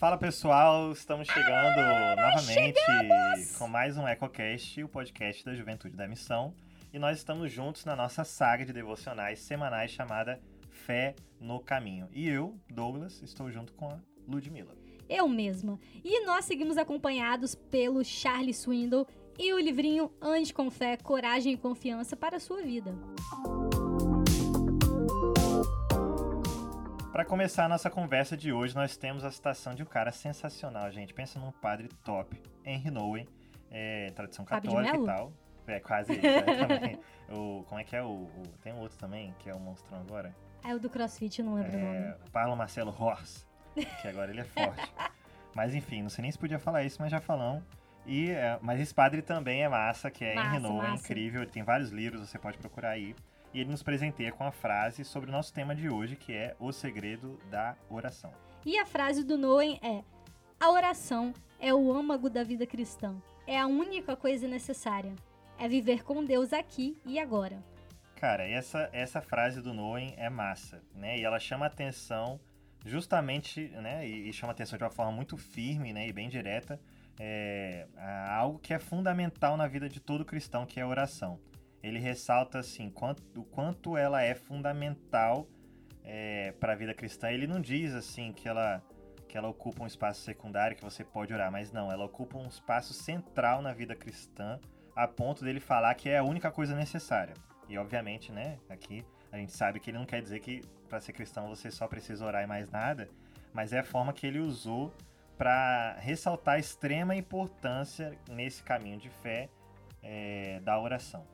Fala pessoal, estamos chegando ah, novamente chegamos! com mais um EcoCast, o podcast da Juventude da Missão. E nós estamos juntos na nossa saga de devocionais semanais chamada Fé no Caminho. E eu, Douglas, estou junto com a Ludmilla. Eu mesma. E nós seguimos acompanhados pelo Charlie Swindle e o livrinho Ande com Fé, Coragem e Confiança para a sua vida. Para começar a nossa conversa de hoje, nós temos a citação de um cara sensacional, gente. Pensa num padre top, Henry Nowen, é, tradição católica e tal. É, quase isso. É, também. O, como é que é o, o, Tem um outro também, que é o monstrão agora. É o do CrossFit, não lembro é, o nome. Paulo Marcelo Horst, que agora ele é forte. mas enfim, não sei nem se podia falar isso, mas já falamos. E, é, mas esse padre também é massa, que é massa, Henry Nowen, é incrível. Ele tem vários livros, você pode procurar aí e ele nos presenteia com a frase sobre o nosso tema de hoje, que é o segredo da oração. E a frase do Noen é: A oração é o âmago da vida cristã. É a única coisa necessária. É viver com Deus aqui e agora. Cara, essa, essa frase do Noen é massa, né? E ela chama atenção justamente, né? E, e chama atenção de uma forma muito firme, né? E bem direta. É, a algo que é fundamental na vida de todo cristão, que é a oração ele ressalta assim quanto, o quanto ela é fundamental é, para a vida cristã. Ele não diz assim que ela que ela ocupa um espaço secundário que você pode orar, mas não, ela ocupa um espaço central na vida cristã, a ponto dele falar que é a única coisa necessária. E obviamente, né, aqui a gente sabe que ele não quer dizer que para ser cristão você só precisa orar e mais nada, mas é a forma que ele usou para ressaltar a extrema importância nesse caminho de fé é, da oração.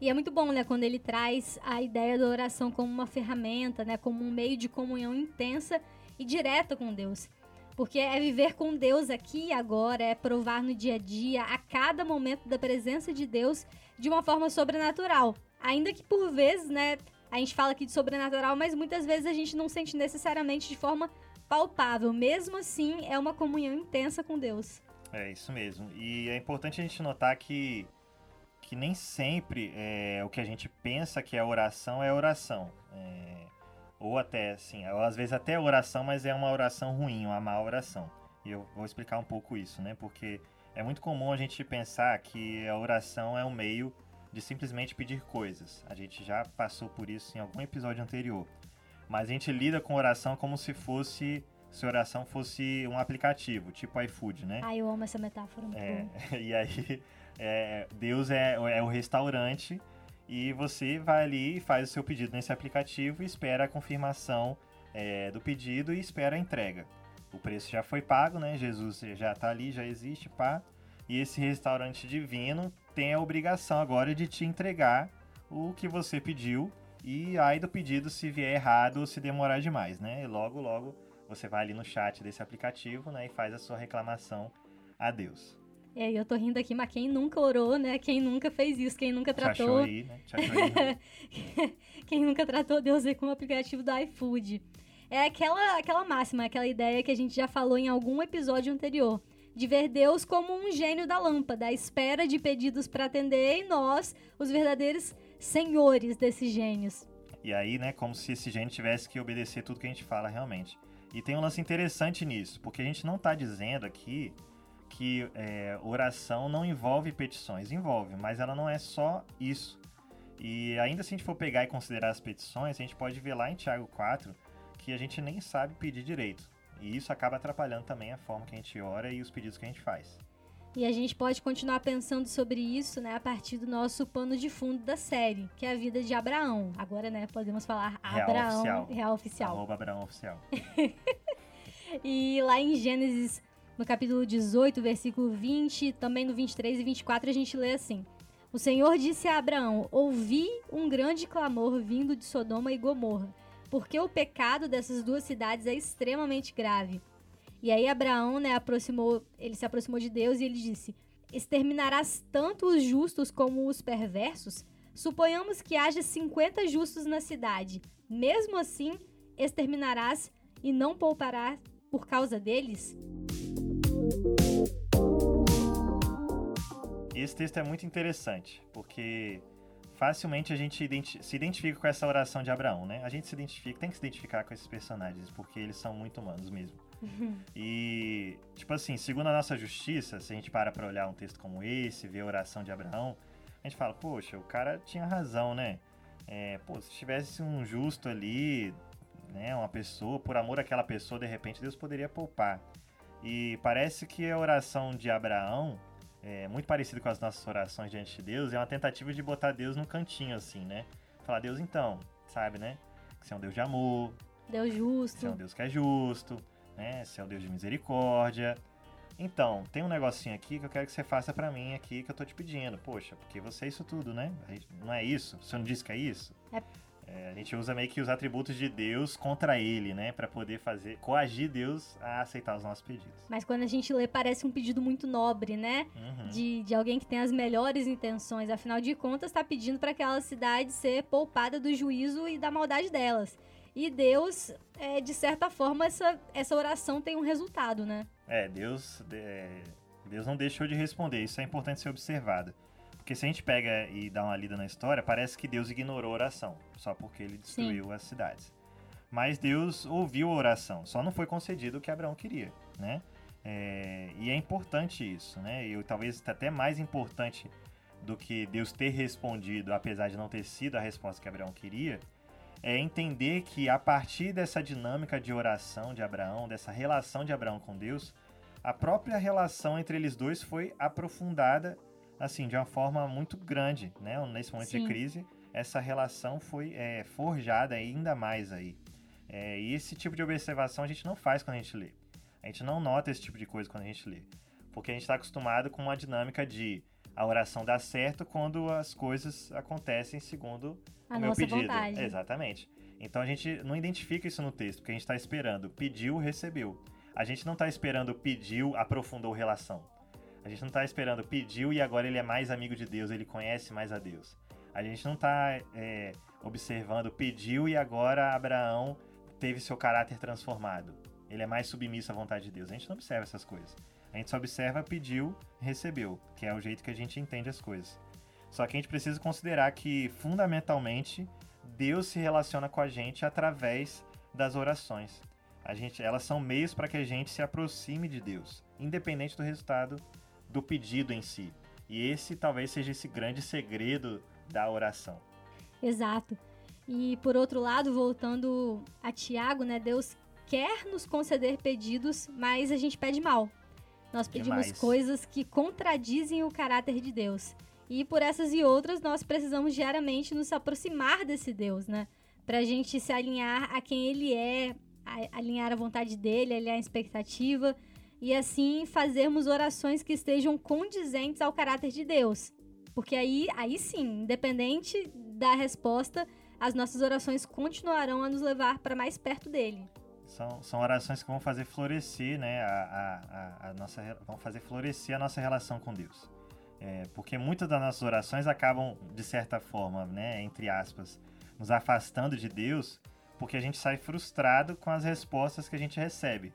E é muito bom, né, quando ele traz a ideia da oração como uma ferramenta, né, como um meio de comunhão intensa e direta com Deus. Porque é viver com Deus aqui e agora, é provar no dia a dia, a cada momento da presença de Deus de uma forma sobrenatural. Ainda que por vezes, né, a gente fala aqui de sobrenatural, mas muitas vezes a gente não sente necessariamente de forma palpável. Mesmo assim, é uma comunhão intensa com Deus. É isso mesmo. E é importante a gente notar que que nem sempre é, o que a gente pensa que é oração é oração. É, ou até, assim, ou às vezes até oração, mas é uma oração ruim, uma má oração. E eu vou explicar um pouco isso, né? Porque é muito comum a gente pensar que a oração é um meio de simplesmente pedir coisas. A gente já passou por isso em algum episódio anterior. Mas a gente lida com oração como se fosse se oração fosse um aplicativo, tipo iFood, né? Ah, eu amo essa metáfora. Muito é, e aí é, Deus é, é o restaurante e você vai ali e faz o seu pedido nesse aplicativo espera a confirmação é, do pedido e espera a entrega. O preço já foi pago, né? Jesus já está ali, já existe, pá. E esse restaurante divino tem a obrigação agora de te entregar o que você pediu e aí do pedido se vier errado ou se demorar demais, né? E logo, logo você vai ali no chat desse aplicativo, né, e faz a sua reclamação a Deus. É, eu tô rindo aqui, mas quem nunca orou, né? Quem nunca fez isso, quem nunca tratou. Aí, né? aí. quem nunca tratou Deus aí com o aplicativo do iFood. É aquela, aquela máxima, aquela ideia que a gente já falou em algum episódio anterior. De ver Deus como um gênio da lâmpada, à espera de pedidos para atender e nós, os verdadeiros senhores desses gênios. E aí, né, como se esse gênio tivesse que obedecer tudo que a gente fala realmente. E tem um lance interessante nisso, porque a gente não está dizendo aqui que é, oração não envolve petições, envolve, mas ela não é só isso. E ainda se a gente for pegar e considerar as petições, a gente pode ver lá em Tiago 4 que a gente nem sabe pedir direito. E isso acaba atrapalhando também a forma que a gente ora e os pedidos que a gente faz. E a gente pode continuar pensando sobre isso, né, a partir do nosso pano de fundo da série, que é a vida de Abraão. Agora, né, podemos falar real Abraão, oficial. real oficial. Arroba Abraão oficial. e lá em Gênesis no capítulo 18, versículo 20, também no 23 e 24, a gente lê assim: O Senhor disse a Abraão: Ouvi um grande clamor vindo de Sodoma e Gomorra, porque o pecado dessas duas cidades é extremamente grave. E aí Abraão, né, aproximou, ele se aproximou de Deus e ele disse: Exterminarás tanto os justos como os perversos? Suponhamos que haja 50 justos na cidade. Mesmo assim, exterminarás e não pouparás por causa deles? Esse texto é muito interessante, porque facilmente a gente se identifica com essa oração de Abraão, né? A gente se identifica, tem que se identificar com esses personagens, porque eles são muito humanos mesmo. E, tipo assim, segundo a nossa justiça, se a gente para pra olhar um texto como esse, ver a oração de Abraão, a gente fala, poxa, o cara tinha razão, né? É, pô, se tivesse um justo ali, né, uma pessoa, por amor àquela pessoa, de repente Deus poderia poupar. E parece que a oração de Abraão, é muito parecido com as nossas orações diante de Deus, é uma tentativa de botar Deus no cantinho, assim, né? Falar, Deus, então, sabe, né? Que você é um Deus de amor. Deus justo. Você é um Deus que é justo, né? Você é um Deus de misericórdia. Então, tem um negocinho aqui que eu quero que você faça para mim aqui que eu tô te pedindo. Poxa, porque você é isso tudo, né? Não é isso? Você não disse que é isso? É. É, a gente usa meio que os atributos de Deus contra ele, né? Para poder fazer, coagir Deus a aceitar os nossos pedidos. Mas quando a gente lê, parece um pedido muito nobre, né? Uhum. De, de alguém que tem as melhores intenções. Afinal de contas, está pedindo para aquela cidade ser poupada do juízo e da maldade delas. E Deus, é, de certa forma, essa, essa oração tem um resultado, né? É, Deus, é, Deus não deixou de responder. Isso é importante ser observado. Porque se a gente pega e dá uma lida na história, parece que Deus ignorou a oração, só porque ele destruiu Sim. as cidades. Mas Deus ouviu a oração, só não foi concedido o que Abraão queria, né? É, e é importante isso, né? E talvez até mais importante do que Deus ter respondido, apesar de não ter sido a resposta que Abraão queria, é entender que a partir dessa dinâmica de oração de Abraão, dessa relação de Abraão com Deus, a própria relação entre eles dois foi aprofundada assim, de uma forma muito grande, né? Nesse momento Sim. de crise, essa relação foi é, forjada ainda mais aí. É, e esse tipo de observação a gente não faz quando a gente lê. A gente não nota esse tipo de coisa quando a gente lê. Porque a gente está acostumado com uma dinâmica de a oração dá certo quando as coisas acontecem segundo a o meu nossa pedido. Vontade. Exatamente. Então a gente não identifica isso no texto, porque a gente está esperando pediu, recebeu. A gente não está esperando pediu, aprofundou relação. A gente não está esperando, pediu e agora ele é mais amigo de Deus, ele conhece mais a Deus. A gente não está é, observando, pediu e agora Abraão teve seu caráter transformado. Ele é mais submisso à vontade de Deus. A gente não observa essas coisas. A gente só observa, pediu, recebeu, que é o jeito que a gente entende as coisas. Só que a gente precisa considerar que, fundamentalmente, Deus se relaciona com a gente através das orações. A gente, elas são meios para que a gente se aproxime de Deus, independente do resultado do pedido em si. E esse talvez seja esse grande segredo da oração. Exato. E por outro lado, voltando a Tiago, né, Deus quer nos conceder pedidos, mas a gente pede mal. Nós pedimos Demais. coisas que contradizem o caráter de Deus. E por essas e outras, nós precisamos diariamente nos aproximar desse Deus, né? Pra gente se alinhar a quem ele é, a- alinhar a vontade dele, alinhar a expectativa e assim fazermos orações que estejam condizentes ao caráter de Deus. Porque aí, aí sim, independente da resposta, as nossas orações continuarão a nos levar para mais perto dele. São, são orações que vão fazer florescer, né, a, a, a, nossa, vão fazer florescer a nossa relação com Deus. É, porque muitas das nossas orações acabam, de certa forma, né, entre aspas, nos afastando de Deus, porque a gente sai frustrado com as respostas que a gente recebe.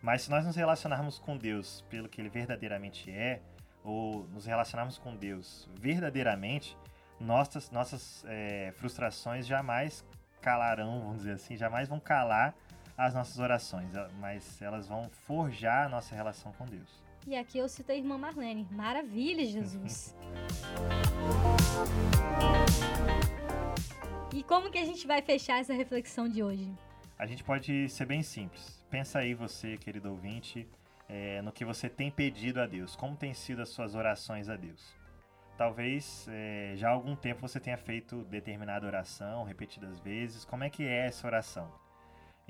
Mas se nós nos relacionarmos com Deus pelo que Ele verdadeiramente é, ou nos relacionarmos com Deus verdadeiramente, nossas, nossas é, frustrações jamais calarão, vamos dizer assim, jamais vão calar as nossas orações, mas elas vão forjar a nossa relação com Deus. E aqui eu cito a irmã Marlene. Maravilha, Jesus! e como que a gente vai fechar essa reflexão de hoje? A gente pode ser bem simples. Pensa aí você, querido ouvinte, é, no que você tem pedido a Deus. Como têm sido as suas orações a Deus? Talvez é, já há algum tempo você tenha feito determinada oração repetidas vezes. Como é que é essa oração?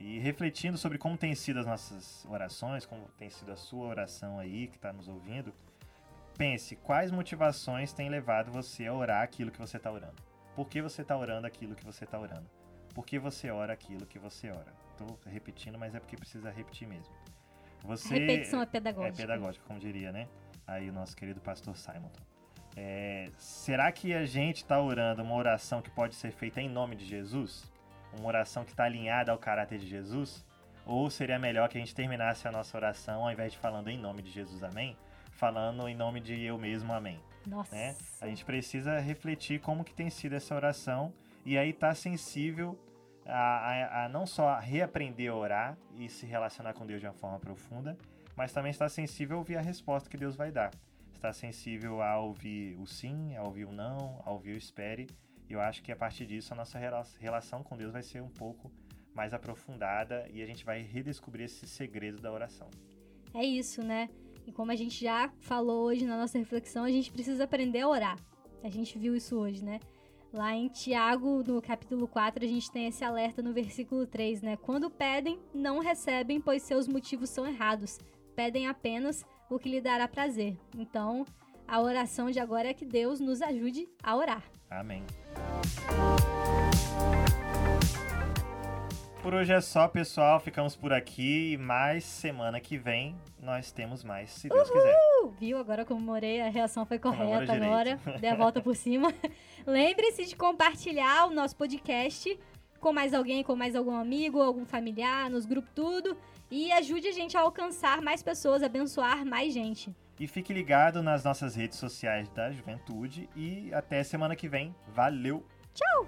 E refletindo sobre como têm sido as nossas orações, como tem sido a sua oração aí que está nos ouvindo, pense quais motivações têm levado você a orar aquilo que você está orando. Por que você está orando aquilo que você está orando? Por que você ora aquilo que você ora? Estou repetindo, mas é porque precisa repetir mesmo. Você A repetição é pedagógica. é pedagógica, como diria, né? Aí o nosso querido pastor Simonton. É, será que a gente está orando uma oração que pode ser feita em nome de Jesus? Uma oração que está alinhada ao caráter de Jesus? Ou seria melhor que a gente terminasse a nossa oração, ao invés de falando em nome de Jesus, amém? Falando em nome de eu mesmo, amém Nossa. né? A gente precisa refletir como que tem sido essa oração e aí tá sensível a, a, a não só reaprender a orar e se relacionar com Deus de uma forma profunda, mas também estar sensível a ouvir a resposta que Deus vai dar. Estar sensível a ouvir o sim, a ouvir o não, a ouvir o espere. E eu acho que a partir disso a nossa relação com Deus vai ser um pouco mais aprofundada e a gente vai redescobrir esse segredo da oração. É isso, né? E como a gente já falou hoje na nossa reflexão, a gente precisa aprender a orar. A gente viu isso hoje, né? Lá em Tiago, no capítulo 4, a gente tem esse alerta no versículo 3, né? Quando pedem, não recebem, pois seus motivos são errados. Pedem apenas o que lhe dará prazer. Então, a oração de agora é que Deus nos ajude a orar. Amém. Por hoje é só, pessoal. Ficamos por aqui. Mas semana que vem nós temos mais, se Deus Uhul! quiser. Viu? Agora comemorei, a reação foi correta agora. Dei a volta por cima. Lembre-se de compartilhar o nosso podcast com mais alguém, com mais algum amigo, algum familiar, nos grupos tudo. E ajude a gente a alcançar mais pessoas, abençoar mais gente. E fique ligado nas nossas redes sociais da Juventude. E até semana que vem. Valeu! Tchau!